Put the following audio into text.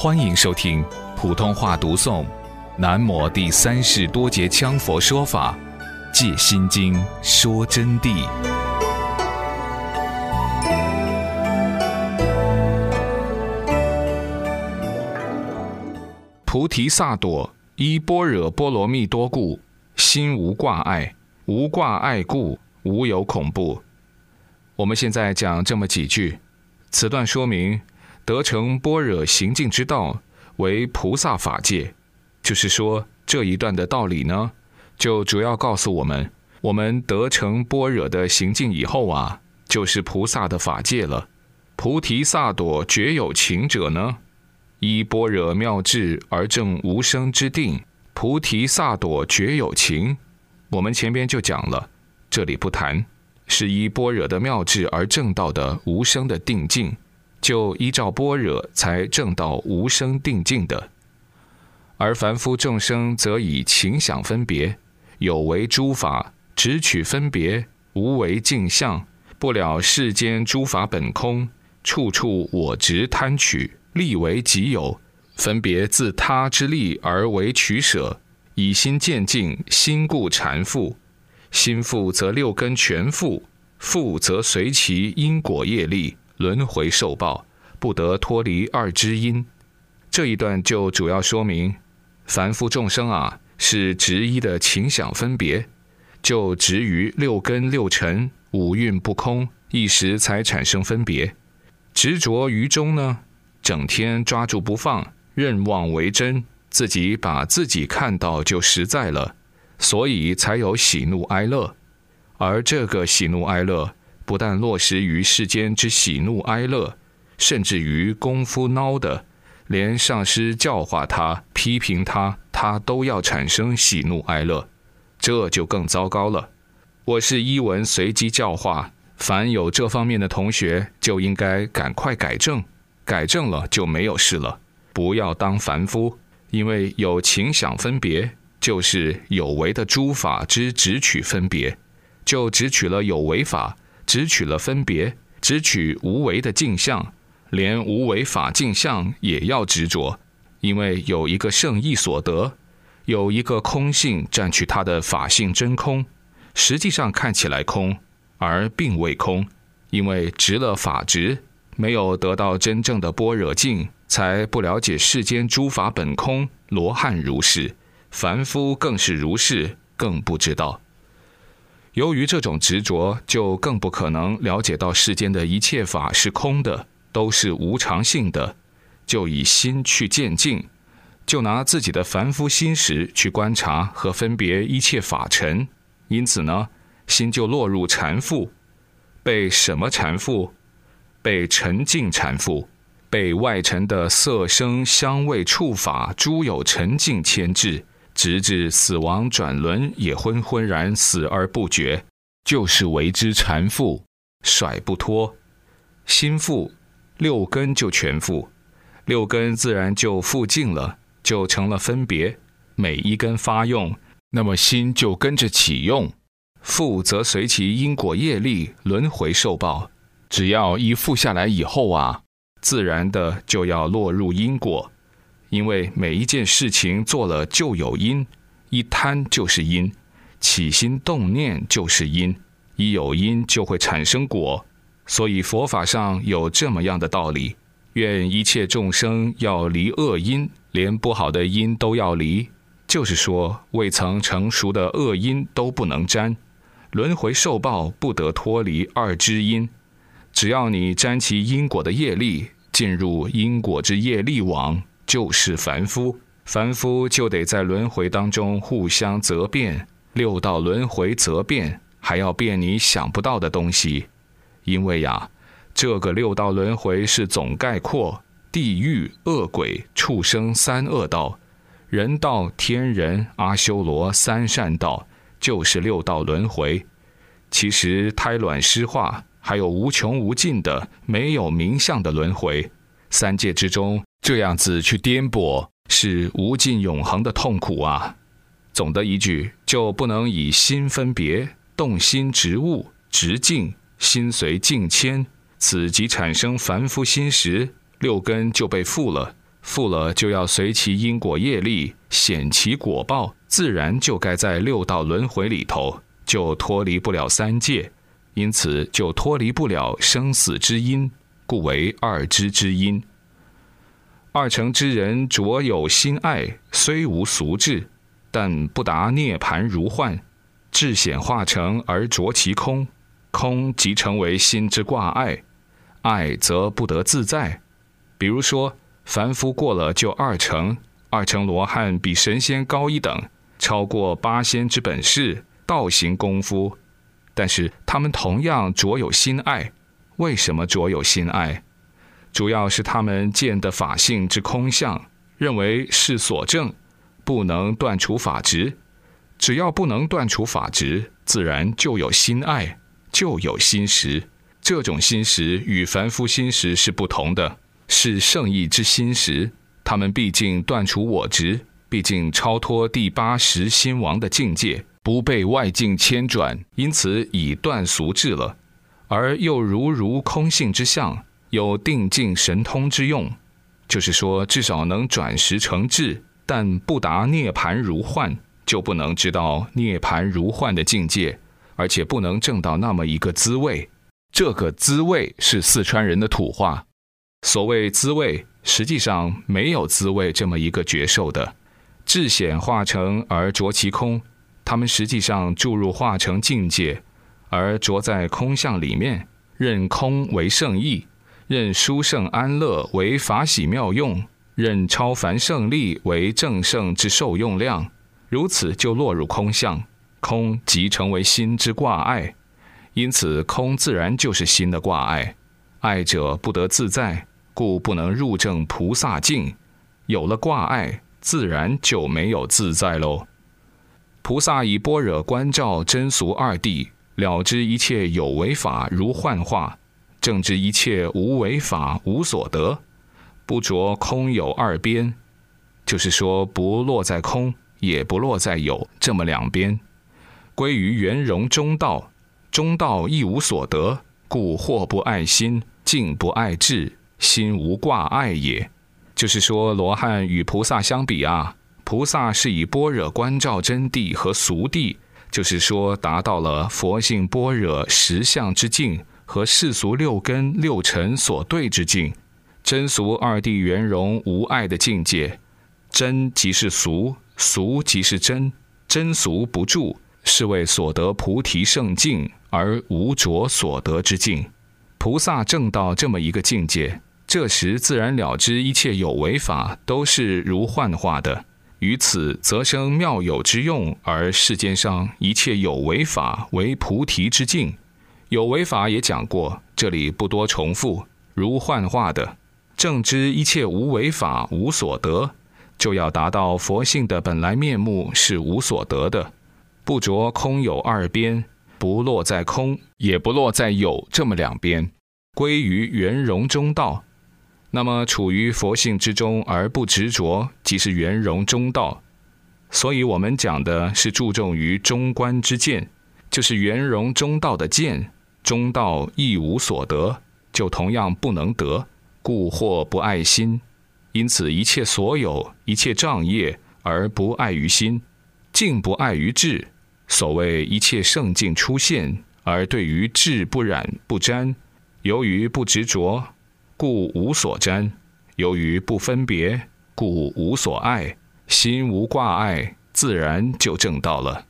欢迎收听普通话读诵《南摩第三世多杰羌佛说法·借心经》说真谛。菩提萨埵依般若波罗蜜多故，心无挂碍；无挂碍故，无有恐怖。我们现在讲这么几句，此段说明。得成般若行进之道为菩萨法界，就是说这一段的道理呢，就主要告诉我们，我们得成般若的行进以后啊，就是菩萨的法界了。菩提萨埵绝有情者呢，依般若妙智而证无生之定。菩提萨埵绝有情，我们前边就讲了，这里不谈，是依般若的妙智而证到的无生的定境。就依照般若才证到无生定境的，而凡夫众生则以情想分别，有为诸法只取分别，无为镜相，不了世间诸法本空，处处我执贪取，利为己有，分别自他之利而为取舍，以心见境，心故缠缚，心缚则六根全缚，缚则随其因果业力。轮回受报，不得脱离二之因。这一段就主要说明，凡夫众生啊，是执一的情想分别，就执于六根六尘五蕴不空，一时才产生分别。执着于中呢，整天抓住不放，任妄为真，自己把自己看到就实在了，所以才有喜怒哀乐。而这个喜怒哀乐。不但落实于世间之喜怒哀乐，甚至于功夫孬的，连上师教化他、批评他，他都要产生喜怒哀乐，这就更糟糕了。我是一文随机教化，凡有这方面的同学，就应该赶快改正，改正了就没有事了。不要当凡夫，因为有情想分别，就是有为的诸法之只取分别，就只取了有为法。只取了分别，只取无为的镜像，连无为法镜像也要执着，因为有一个圣意所得，有一个空性占据它的法性真空，实际上看起来空，而并未空，因为执了法执，没有得到真正的般若境，才不了解世间诸法本空。罗汉如是，凡夫更是如是，更不知道。由于这种执着，就更不可能了解到世间的一切法是空的，都是无常性的。就以心去见境，就拿自己的凡夫心识去观察和分别一切法尘，因此呢，心就落入缠缚，被什么缠缚？被沉静缠缚，被外尘的色声香味触法诸有沉静牵制。直至死亡转轮也昏昏然死而不觉，就是为之缠缚，甩不脱。心腹，六根就全缚，六根自然就缚尽了，就成了分别。每一根发用，那么心就跟着起用。缚则随其因果业力轮回受报，只要一缚下来以后啊，自然的就要落入因果。因为每一件事情做了就有因，一贪就是因，起心动念就是因，一有因就会产生果，所以佛法上有这么样的道理：愿一切众生要离恶因，连不好的因都要离，就是说未曾成熟的恶因都不能沾，轮回受报不得脱离二之因，只要你沾其因果的业力，进入因果之业力网。就是凡夫，凡夫就得在轮回当中互相责变，六道轮回责变，还要变你想不到的东西。因为呀，这个六道轮回是总概括，地狱、恶鬼、畜生三恶道，人道、天人、阿修罗三善道，就是六道轮回。其实胎卵湿化，还有无穷无尽的没有名相的轮回，三界之中。这样子去颠簸是无尽永恒的痛苦啊！总的一句，就不能以心分别，动心执物，直境心随境迁，此即产生凡夫心识，六根就被缚了。富了就要随其因果业力显其果报，自然就该在六道轮回里头，就脱离不了三界，因此就脱离不了生死之因，故为二知之因。二乘之人着有心爱，虽无俗智，但不达涅盘如幻，智显化成而着其空，空即成为心之挂碍，爱则不得自在。比如说。凡夫过了就二乘，二乘罗汉比神仙高一等，超过八仙之本事，道行功夫。但是他们同样着有心爱，为什么着有心爱？主要是他们见的法性之空相，认为是所证，不能断除法执。只要不能断除法执，自然就有心爱，就有心识。这种心识与凡夫心识是不同的。是圣意之心识，他们毕竟断除我执，毕竟超脱第八识心王的境界，不被外境牵转，因此已断俗智了。而又如如空性之相，有定境神通之用，就是说，至少能转识成智，但不达涅盘如幻，就不能知道涅盘如幻的境界，而且不能证到那么一个滋味。这个滋味是四川人的土话。所谓滋味，实际上没有滋味这么一个绝受的。智显化成而着其空，他们实际上注入化成境界，而着在空相里面，认空为圣意，认殊胜安乐为法喜妙用，认超凡胜利为正胜之受用量。如此就落入空相，空即成为心之挂碍，因此空自然就是心的挂碍。爱者不得自在，故不能入正菩萨境。有了挂碍，自然就没有自在喽。菩萨以般若观照真俗二谛，了知一切有为法如幻化，正知一切无为法无所得，不着空有二边，就是说不落在空，也不落在有这么两边，归于圆融中道，中道亦无所得。故或不爱心，静不爱智，心无挂碍也。就是说，罗汉与菩萨相比啊，菩萨是以般若观照真谛和俗谛，就是说达到了佛性般若实相之境和世俗六根六尘所对之境，真俗二谛圆融无碍的境界。真即是俗，俗即是真，真俗不住，是为所得菩提圣境。而无着所得之境，菩萨正到这么一个境界，这时自然了知一切有为法都是如幻化的，于此则生妙有之用，而世间上一切有为法为菩提之境。有为法也讲过，这里不多重复。如幻化的，正知一切无为法无所得，就要达到佛性的本来面目是无所得的，不着空有二边。不落在空，也不落在有，这么两边，归于圆融中道。那么处于佛性之中而不执着，即是圆融中道。所以，我们讲的是注重于中观之见，就是圆融中道的见。中道亦无所得，就同样不能得，故或不爱心。因此，一切所有，一切障业，而不爱于心，竟不爱于智。所谓一切圣境出现，而对于智不染不沾，由于不执着，故无所沾；由于不分别，故无所爱。心无挂碍，自然就正道了。